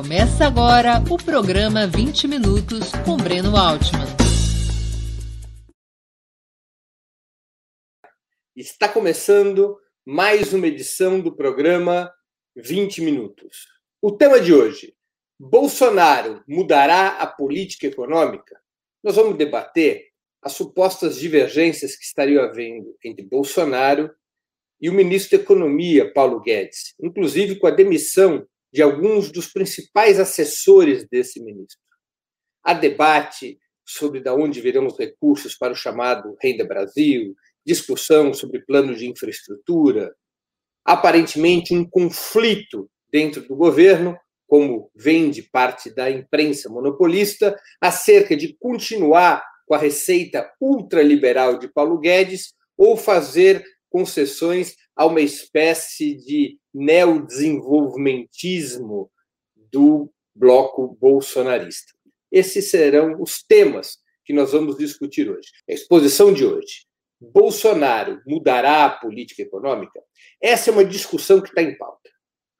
Começa agora o programa 20 Minutos com Breno Altman. Está começando mais uma edição do programa 20 Minutos. O tema de hoje: Bolsonaro mudará a política econômica? Nós vamos debater as supostas divergências que estariam havendo entre Bolsonaro e o ministro da Economia, Paulo Guedes, inclusive com a demissão de alguns dos principais assessores desse ministro. Há debate sobre de onde virão os recursos para o chamado Renda Brasil, discussão sobre plano de infraestrutura, aparentemente um conflito dentro do governo, como vem de parte da imprensa monopolista, acerca de continuar com a receita ultraliberal de Paulo Guedes ou fazer concessões a uma espécie de neodesenvolvimentismo do bloco bolsonarista. Esses serão os temas que nós vamos discutir hoje. A exposição de hoje. Bolsonaro mudará a política econômica? Essa é uma discussão que está em pauta.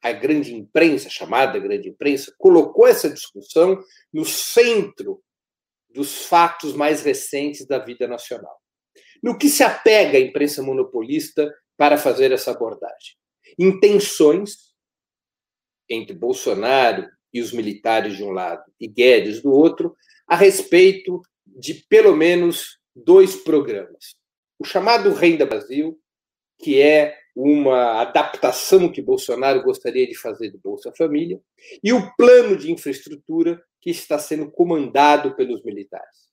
A grande imprensa, chamada grande imprensa, colocou essa discussão no centro dos fatos mais recentes da vida nacional. No que se apega a imprensa monopolista para fazer essa abordagem? Intenções entre Bolsonaro e os militares de um lado e Guedes do outro, a respeito de pelo menos dois programas. O chamado Renda Brasil, que é uma adaptação que Bolsonaro gostaria de fazer do Bolsa Família, e o plano de infraestrutura que está sendo comandado pelos militares.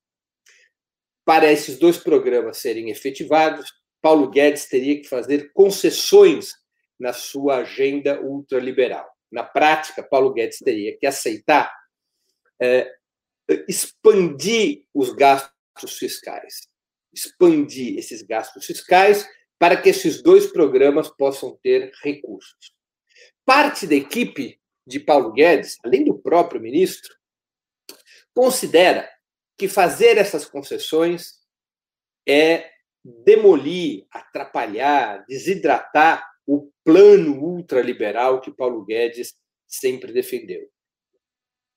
Para esses dois programas serem efetivados, Paulo Guedes teria que fazer concessões na sua agenda ultraliberal. Na prática, Paulo Guedes teria que aceitar é, expandir os gastos fiscais, expandir esses gastos fiscais para que esses dois programas possam ter recursos. Parte da equipe de Paulo Guedes, além do próprio ministro, considera que fazer essas concessões é demolir, atrapalhar, desidratar o plano ultraliberal que Paulo Guedes sempre defendeu.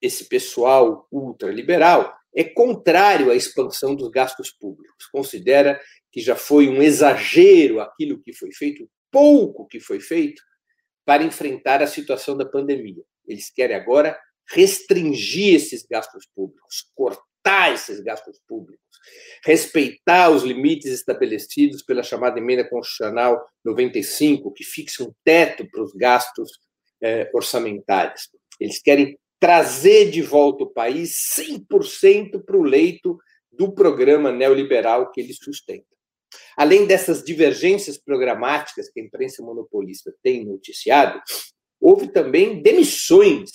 Esse pessoal ultraliberal é contrário à expansão dos gastos públicos. Considera que já foi um exagero aquilo que foi feito, pouco que foi feito, para enfrentar a situação da pandemia. Eles querem agora restringir esses gastos públicos, cortar cortar esses gastos públicos, respeitar os limites estabelecidos pela chamada emenda constitucional 95, que fixa um teto para os gastos eh, orçamentários. Eles querem trazer de volta o país 100% para o leito do programa neoliberal que eles sustentam. Além dessas divergências programáticas que a imprensa monopolista tem noticiado, houve também demissões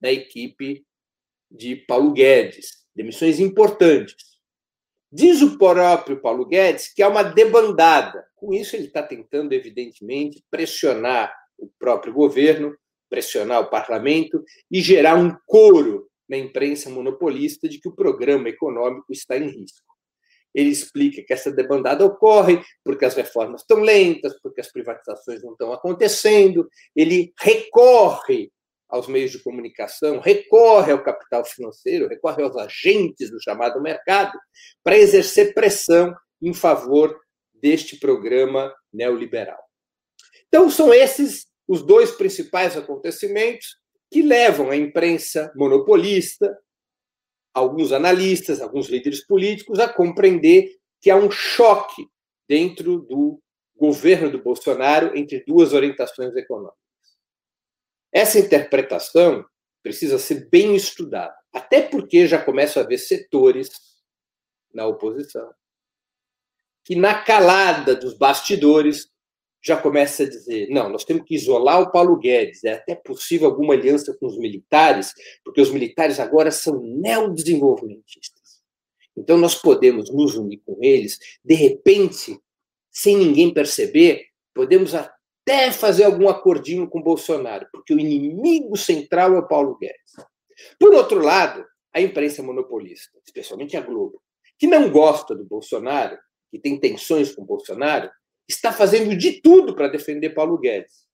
da equipe de Paulo Guedes, demissões importantes. Diz o próprio Paulo Guedes que há uma debandada. Com isso, ele está tentando, evidentemente, pressionar o próprio governo, pressionar o parlamento e gerar um coro na imprensa monopolista de que o programa econômico está em risco. Ele explica que essa debandada ocorre porque as reformas estão lentas, porque as privatizações não estão acontecendo. Ele recorre aos meios de comunicação, recorre ao capital financeiro, recorre aos agentes do chamado mercado, para exercer pressão em favor deste programa neoliberal. Então, são esses os dois principais acontecimentos que levam a imprensa monopolista, alguns analistas, alguns líderes políticos a compreender que há um choque dentro do governo do Bolsonaro entre duas orientações econômicas. Essa interpretação precisa ser bem estudada, até porque já começa a haver setores na oposição que, na calada dos bastidores, já começa a dizer: não, nós temos que isolar o Paulo Guedes, é até possível alguma aliança com os militares, porque os militares agora são neodesenvolvimentistas. Então, nós podemos nos unir com eles, de repente, sem ninguém perceber, podemos até fazer algum acordinho com Bolsonaro, porque o inimigo central é o Paulo Guedes. Por outro lado, a imprensa monopolista, especialmente a Globo, que não gosta do Bolsonaro, que tem tensões com Bolsonaro, está fazendo de tudo para defender Paulo Guedes.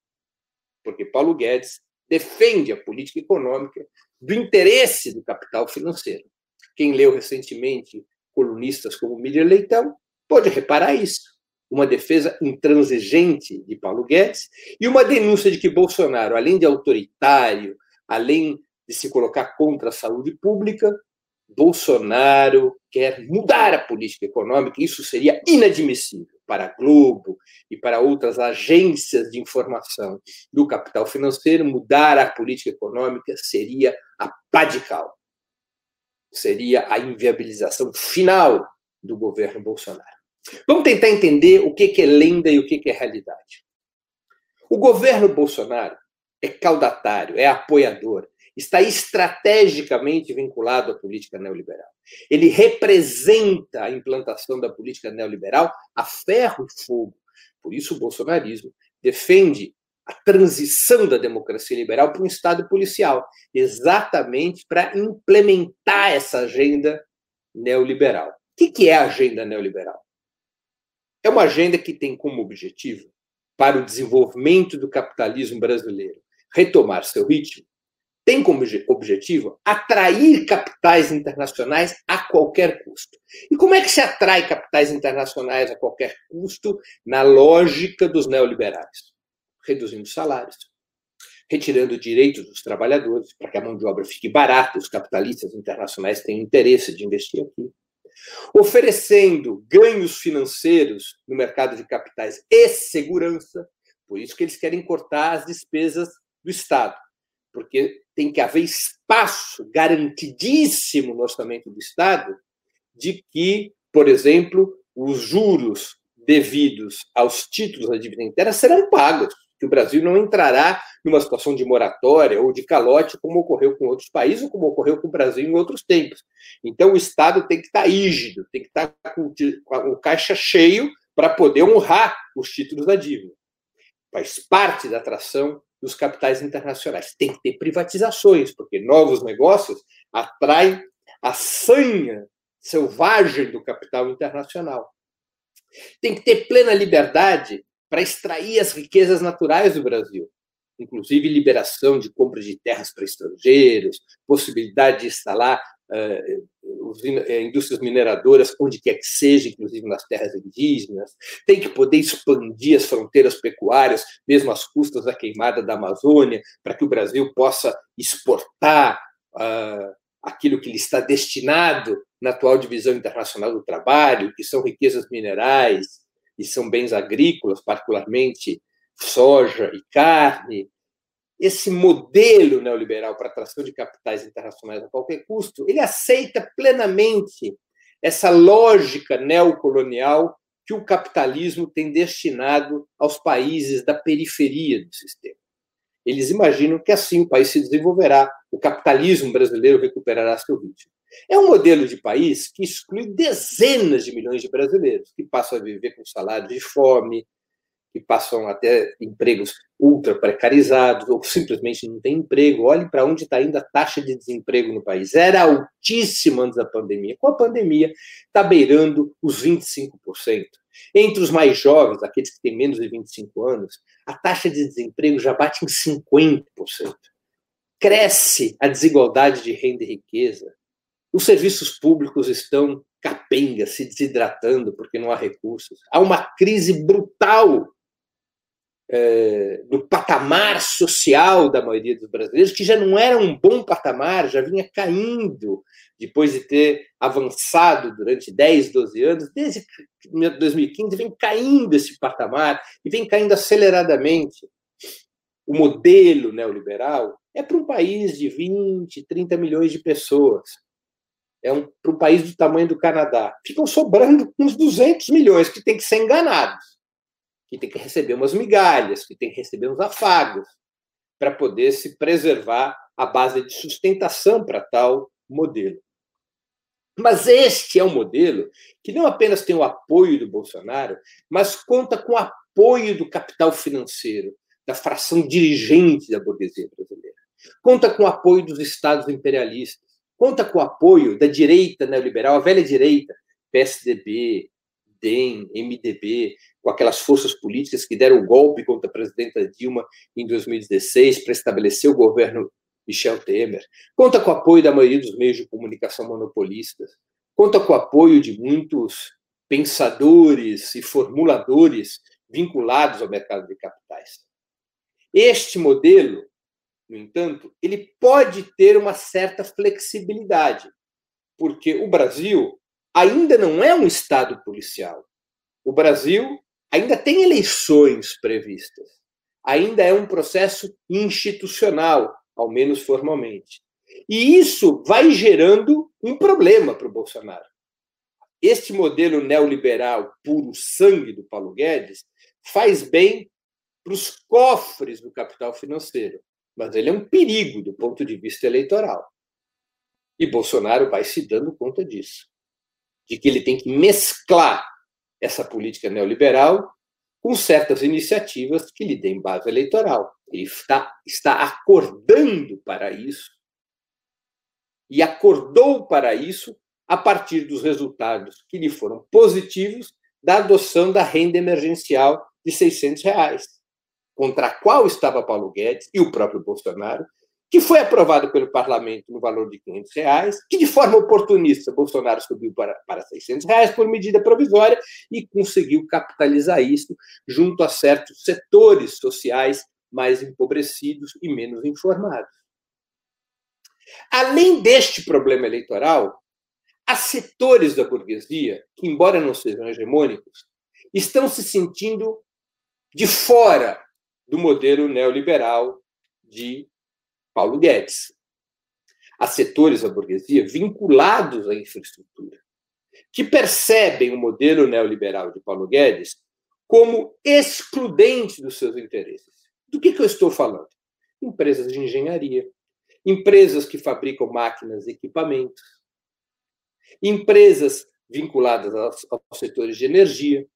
Porque Paulo Guedes defende a política econômica do interesse do capital financeiro. Quem leu recentemente colunistas como Miriam Leitão pode reparar isso. Uma defesa intransigente de Paulo Guedes e uma denúncia de que Bolsonaro, além de autoritário, além de se colocar contra a saúde pública, Bolsonaro quer mudar a política econômica, isso seria inadmissível para a Globo e para outras agências de informação do capital financeiro, mudar a política econômica seria a pá de cal. Seria a inviabilização final do governo Bolsonaro. Vamos tentar entender o que é lenda e o que é realidade. O governo Bolsonaro é caudatário, é apoiador, está estrategicamente vinculado à política neoliberal. Ele representa a implantação da política neoliberal a ferro e fogo. Por isso, o bolsonarismo defende a transição da democracia liberal para um Estado policial, exatamente para implementar essa agenda neoliberal. O que é a agenda neoliberal? É uma agenda que tem como objetivo, para o desenvolvimento do capitalismo brasileiro, retomar seu ritmo, tem como objetivo atrair capitais internacionais a qualquer custo. E como é que se atrai capitais internacionais a qualquer custo na lógica dos neoliberais? Reduzindo salários, retirando direitos dos trabalhadores para que a mão de obra fique barata, os capitalistas internacionais têm interesse de investir aqui. Oferecendo ganhos financeiros no mercado de capitais e segurança, por isso que eles querem cortar as despesas do Estado porque tem que haver espaço garantidíssimo no orçamento do Estado de que, por exemplo, os juros devidos aos títulos da dívida interna serão pagos, que o Brasil não entrará numa situação de moratória ou de calote, como ocorreu com outros países ou como ocorreu com o Brasil em outros tempos. Então, o Estado tem que estar rígido, tem que estar com o caixa cheio para poder honrar os títulos da dívida. Faz parte da atração dos capitais internacionais. Tem que ter privatizações, porque novos negócios atraem a sanha selvagem do capital internacional. Tem que ter plena liberdade para extrair as riquezas naturais do Brasil, inclusive liberação de compra de terras para estrangeiros, possibilidade de instalar uh, indústrias mineradoras, onde quer que seja, inclusive nas terras indígenas, tem que poder expandir as fronteiras pecuárias, mesmo às custas da queimada da Amazônia, para que o Brasil possa exportar uh, aquilo que lhe está destinado na atual divisão internacional do trabalho, que são riquezas minerais e são bens agrícolas, particularmente soja e carne, esse modelo neoliberal para atração de capitais internacionais a qualquer custo, ele aceita plenamente essa lógica neocolonial que o capitalismo tem destinado aos países da periferia do sistema. Eles imaginam que assim o país se desenvolverá, o capitalismo brasileiro recuperará seu ritmo. É um modelo de país que exclui dezenas de milhões de brasileiros, que passam a viver com salário de fome, que passam até empregos ultra precarizados ou simplesmente não têm emprego. Olhe para onde está indo a taxa de desemprego no país. Era altíssima antes da pandemia. Com a pandemia, está beirando os 25%. Entre os mais jovens, aqueles que têm menos de 25 anos, a taxa de desemprego já bate em 50%. Cresce a desigualdade de renda e riqueza. Os serviços públicos estão capenga, se desidratando porque não há recursos. Há uma crise brutal é, no patamar social da maioria dos brasileiros, que já não era um bom patamar, já vinha caindo depois de ter avançado durante 10, 12 anos, desde 2015 vem caindo esse patamar e vem caindo aceleradamente. O modelo neoliberal é para um país de 20, 30 milhões de pessoas. É um, para um país do tamanho do Canadá. Ficam sobrando uns 200 milhões que têm que ser enganados que tem que receber umas migalhas, que tem que receber uns afagos, para poder se preservar a base de sustentação para tal modelo. Mas este é um modelo que não apenas tem o apoio do Bolsonaro, mas conta com o apoio do capital financeiro, da fração dirigente da burguesia brasileira. Conta com o apoio dos estados imperialistas. Conta com o apoio da direita neoliberal, a velha direita, PSDB, DEM, MDB, com aquelas forças políticas que deram o golpe contra a presidenta Dilma em 2016 para estabelecer o governo Michel Temer. Conta com o apoio da maioria dos meios de comunicação monopolistas. Conta com o apoio de muitos pensadores e formuladores vinculados ao mercado de capitais. Este modelo, no entanto, ele pode ter uma certa flexibilidade, porque o Brasil ainda não é um estado policial. O Brasil ainda tem eleições previstas. Ainda é um processo institucional, ao menos formalmente. E isso vai gerando um problema para o Bolsonaro. Este modelo neoliberal puro sangue do Paulo Guedes faz bem para os cofres do capital financeiro, mas ele é um perigo do ponto de vista eleitoral. E Bolsonaro vai se dando conta disso, de que ele tem que mesclar essa política neoliberal com certas iniciativas que lhe deem base eleitoral. Ele está, está acordando para isso e acordou para isso a partir dos resultados que lhe foram positivos da adoção da renda emergencial de 600 reais, contra a qual estava Paulo Guedes e o próprio Bolsonaro, que foi aprovado pelo parlamento no valor de 500 reais, que de forma oportunista Bolsonaro subiu para, para 600 reais por medida provisória e conseguiu capitalizar isso junto a certos setores sociais mais empobrecidos e menos informados. Além deste problema eleitoral, há setores da burguesia que, embora não sejam hegemônicos, estão se sentindo de fora do modelo neoliberal de Paulo Guedes. Há setores da burguesia vinculados à infraestrutura, que percebem o modelo neoliberal de Paulo Guedes como excludente dos seus interesses. Do que, que eu estou falando? Empresas de engenharia, empresas que fabricam máquinas e equipamentos, empresas vinculadas aos, aos setores de energia,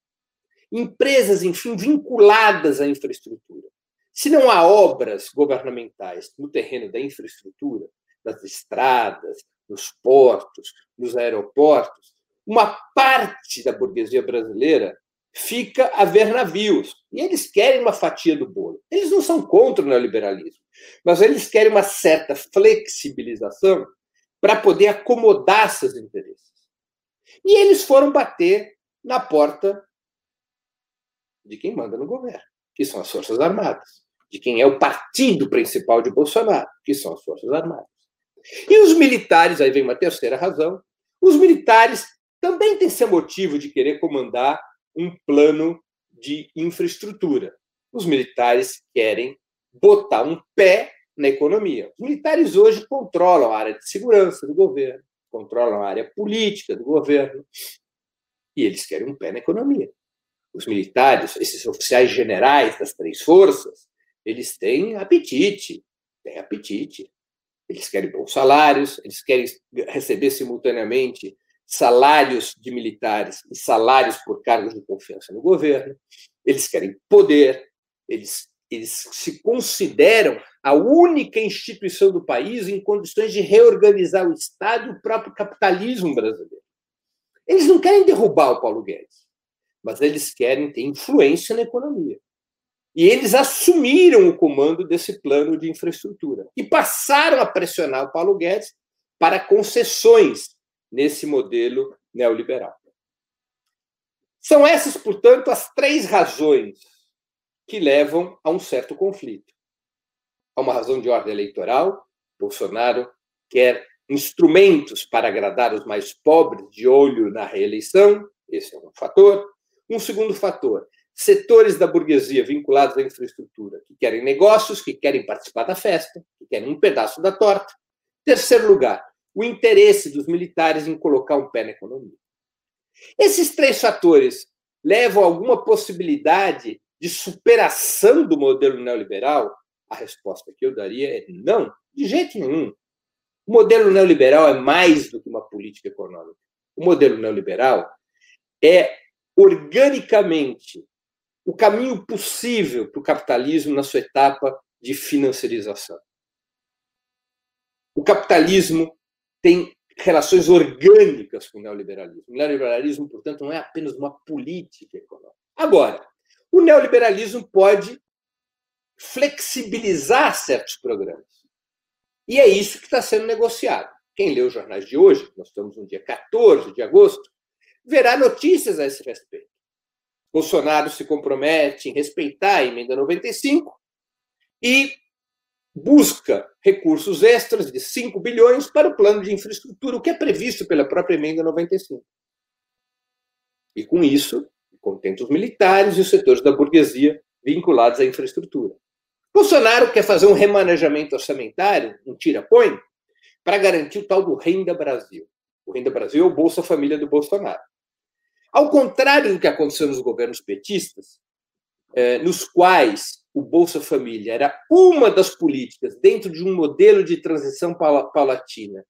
empresas, enfim, vinculadas à infraestrutura. Se não há obras governamentais no terreno da infraestrutura, das estradas, nos portos, nos aeroportos, uma parte da burguesia brasileira fica a ver navios. E eles querem uma fatia do bolo. Eles não são contra o neoliberalismo, mas eles querem uma certa flexibilização para poder acomodar seus interesses. E eles foram bater na porta de quem manda no governo, que são as Forças Armadas, de quem é o partido principal de Bolsonaro, que são as Forças Armadas. E os militares, aí vem uma terceira razão, os militares também têm seu motivo de querer comandar um plano de infraestrutura. Os militares querem botar um pé na economia. Os militares hoje controlam a área de segurança do governo, controlam a área política do governo, e eles querem um pé na economia. Os militares, esses oficiais generais das três forças, eles têm apetite, têm apetite. Eles querem bons salários, eles querem receber simultaneamente salários de militares e salários por cargos de confiança no governo, eles querem poder, eles, eles se consideram a única instituição do país em condições de reorganizar o Estado e o próprio capitalismo brasileiro. Eles não querem derrubar o Paulo Guedes, mas eles querem ter influência na economia. E eles assumiram o comando desse plano de infraestrutura e passaram a pressionar o Paulo Guedes para concessões nesse modelo neoliberal. São essas, portanto, as três razões que levam a um certo conflito. Há uma razão de ordem eleitoral, Bolsonaro quer instrumentos para agradar os mais pobres de olho na reeleição, esse é um fator. Um segundo fator, setores da burguesia vinculados à infraestrutura, que querem negócios, que querem participar da festa, que querem um pedaço da torta. Terceiro lugar, o interesse dos militares em colocar um pé na economia. Esses três fatores levam a alguma possibilidade de superação do modelo neoliberal? A resposta que eu daria é não, de jeito nenhum. O modelo neoliberal é mais do que uma política econômica. O modelo neoliberal é organicamente o caminho possível para o capitalismo na sua etapa de financiarização. O capitalismo tem relações orgânicas com o neoliberalismo. O neoliberalismo, portanto, não é apenas uma política econômica. Agora, o neoliberalismo pode flexibilizar certos programas. E é isso que está sendo negociado. Quem lê os jornais de hoje, nós estamos no dia 14 de agosto, verá notícias a esse respeito. Bolsonaro se compromete em respeitar a emenda 95 e busca recursos extras de 5 bilhões para o plano de infraestrutura, o que é previsto pela própria emenda 95. E com isso, contenta os militares e os setores da burguesia vinculados à infraestrutura. Bolsonaro quer fazer um remanejamento orçamentário, um tira-põe, para garantir o tal do Renda Brasil. O Renda Brasil é o Bolsa Família do Bolsonaro. Ao contrário do que aconteceu nos governos petistas, eh, nos quais o Bolsa Família era uma das políticas dentro de um modelo de transição paulatina,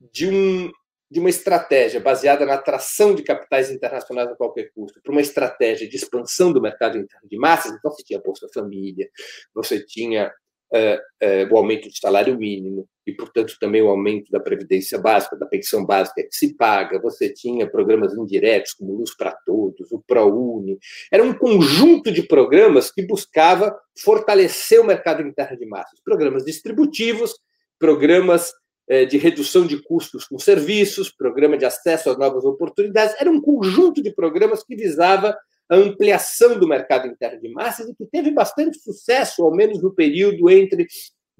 de, um, de uma estratégia baseada na atração de capitais internacionais a qualquer custo, para uma estratégia de expansão do mercado interno de massas, então você tinha Bolsa Família, você tinha uh, uh, o aumento do salário mínimo e, portanto, também o aumento da previdência básica, da pensão básica que se paga. Você tinha programas indiretos como Luz para Todos, o ProUni. Era um conjunto de programas que buscava fortalecer o mercado interno de massas. Programas distributivos, programas uh, de redução de custos com serviços, programa de acesso às novas oportunidades. Era um conjunto de programas que visava a ampliação do mercado interno de massas e que teve bastante sucesso, ao menos no período entre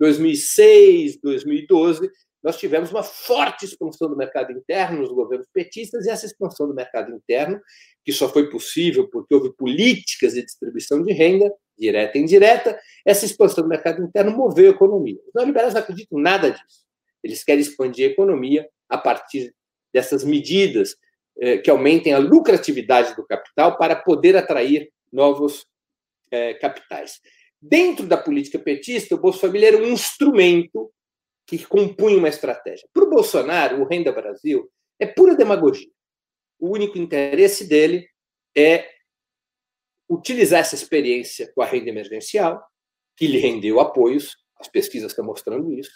2006 e 2012. Nós tivemos uma forte expansão do mercado interno nos governos petistas e essa expansão do mercado interno, que só foi possível porque houve políticas de distribuição de renda, direta e indireta, essa expansão do mercado interno moveu a economia. Os neoliberais não acreditam nada disso. Eles querem expandir a economia a partir dessas medidas é, que aumentem a lucratividade do capital para poder atrair novos é, capitais. Dentro da política petista, o Bolsa Família era um instrumento que compunha uma estratégia. Para o Bolsonaro, o Renda Brasil é pura demagogia. O único interesse dele é utilizar essa experiência com a renda emergencial, que lhe rendeu apoios, as pesquisas estão mostrando isso.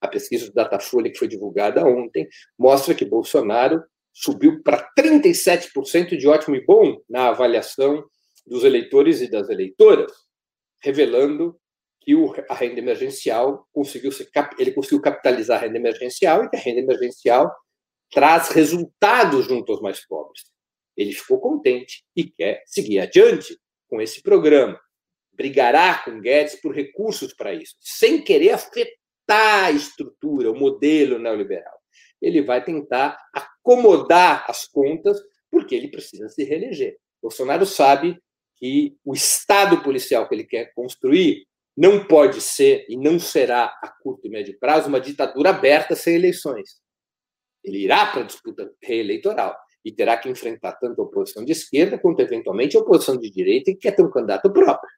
A pesquisa do Datafolha, que foi divulgada ontem, mostra que Bolsonaro subiu para 37% de ótimo e bom na avaliação dos eleitores e das eleitoras, revelando que a renda emergencial conseguiu ser, ele conseguiu capitalizar a renda emergencial e que a renda emergencial traz resultados junto aos mais pobres. Ele ficou contente e quer seguir adiante com esse programa. Brigará com Guedes por recursos para isso, sem querer afetar a estrutura, o modelo neoliberal ele vai tentar acomodar as contas, porque ele precisa se reeleger. Bolsonaro sabe que o Estado policial que ele quer construir não pode ser e não será a curto e médio prazo uma ditadura aberta sem eleições. Ele irá para a disputa reeleitoral e terá que enfrentar tanto a oposição de esquerda quanto, eventualmente, a oposição de direita que quer ter um candidato próprio.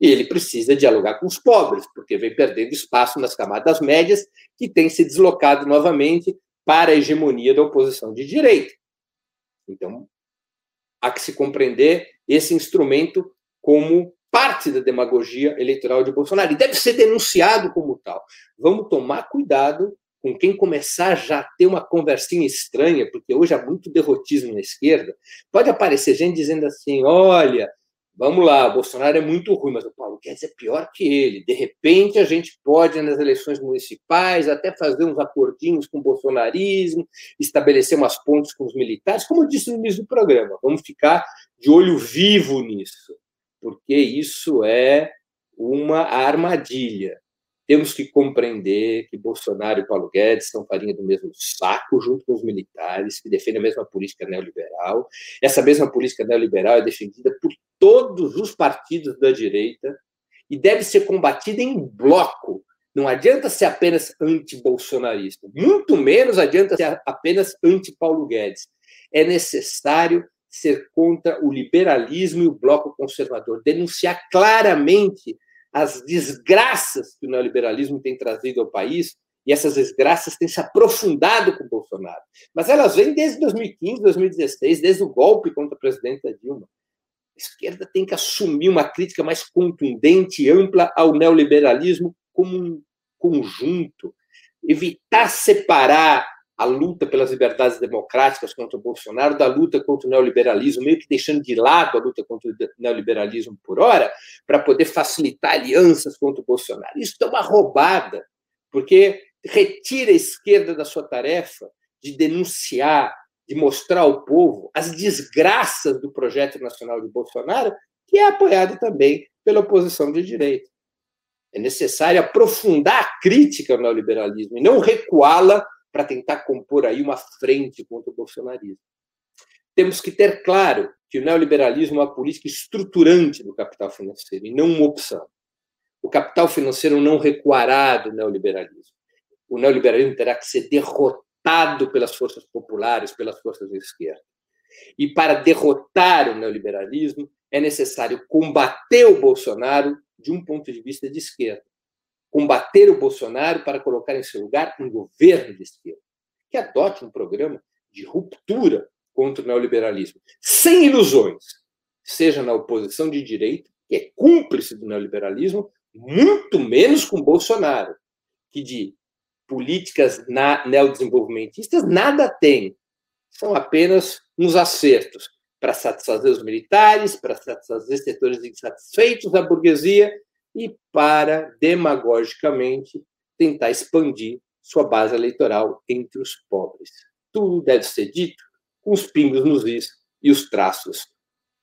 E ele precisa dialogar com os pobres, porque vem perdendo espaço nas camadas médias, que têm se deslocado novamente para a hegemonia da oposição de direita. Então, há que se compreender esse instrumento como parte da demagogia eleitoral de Bolsonaro e deve ser denunciado como tal. Vamos tomar cuidado com quem começar já a ter uma conversinha estranha, porque hoje há muito derrotismo na esquerda. Pode aparecer gente dizendo assim: olha, Vamos lá, o Bolsonaro é muito ruim, mas o Paulo Guedes é pior que ele. De repente, a gente pode, nas eleições municipais, até fazer uns acordinhos com o bolsonarismo, estabelecer umas pontes com os militares, como eu disse no início do programa. Vamos ficar de olho vivo nisso, porque isso é uma armadilha. Temos que compreender que Bolsonaro e Paulo Guedes são farinha do mesmo saco, junto com os militares, que defendem a mesma política neoliberal. Essa mesma política neoliberal é defendida por todos os partidos da direita e deve ser combatida em bloco. Não adianta ser apenas anti-bolsonarista, muito menos adianta ser apenas anti-Paulo Guedes. É necessário ser contra o liberalismo e o bloco conservador, denunciar claramente as desgraças que o neoliberalismo tem trazido ao país, e essas desgraças têm se aprofundado com o Bolsonaro. Mas elas vêm desde 2015, 2016, desde o golpe contra a presidenta Dilma. A esquerda tem que assumir uma crítica mais contundente e ampla ao neoliberalismo como um conjunto, evitar separar a luta pelas liberdades democráticas contra o Bolsonaro, da luta contra o neoliberalismo, meio que deixando de lado a luta contra o neoliberalismo por hora, para poder facilitar alianças contra o Bolsonaro. Isso é uma roubada, porque retira a esquerda da sua tarefa de denunciar, de mostrar ao povo as desgraças do projeto nacional de Bolsonaro, que é apoiado também pela oposição de direita. É necessário aprofundar a crítica ao neoliberalismo e não recuá-la para tentar compor aí uma frente contra o bolsonarismo. Temos que ter claro que o neoliberalismo é uma política estruturante do capital financeiro e não uma opção. O capital financeiro não recuará do neoliberalismo. O neoliberalismo terá que ser derrotado pelas forças populares, pelas forças da esquerda. E para derrotar o neoliberalismo, é necessário combater o Bolsonaro de um ponto de vista de esquerda combater o Bolsonaro para colocar em seu lugar um governo de esquerda, que adote um programa de ruptura contra o neoliberalismo, sem ilusões, seja na oposição de direita, que é cúmplice do neoliberalismo, muito menos com Bolsonaro, que de políticas neodesenvolvimentistas nada tem. São apenas uns acertos para satisfazer os militares, para satisfazer setores insatisfeitos da burguesia e para, demagogicamente, tentar expandir sua base eleitoral entre os pobres. Tudo deve ser dito com os pingos nos is e os traços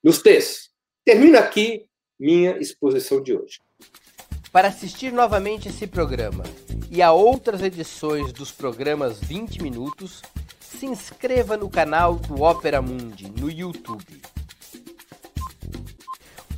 nos t's. Termino aqui minha exposição de hoje. Para assistir novamente esse programa e a outras edições dos programas 20 Minutos, se inscreva no canal do Opera Mundi no YouTube.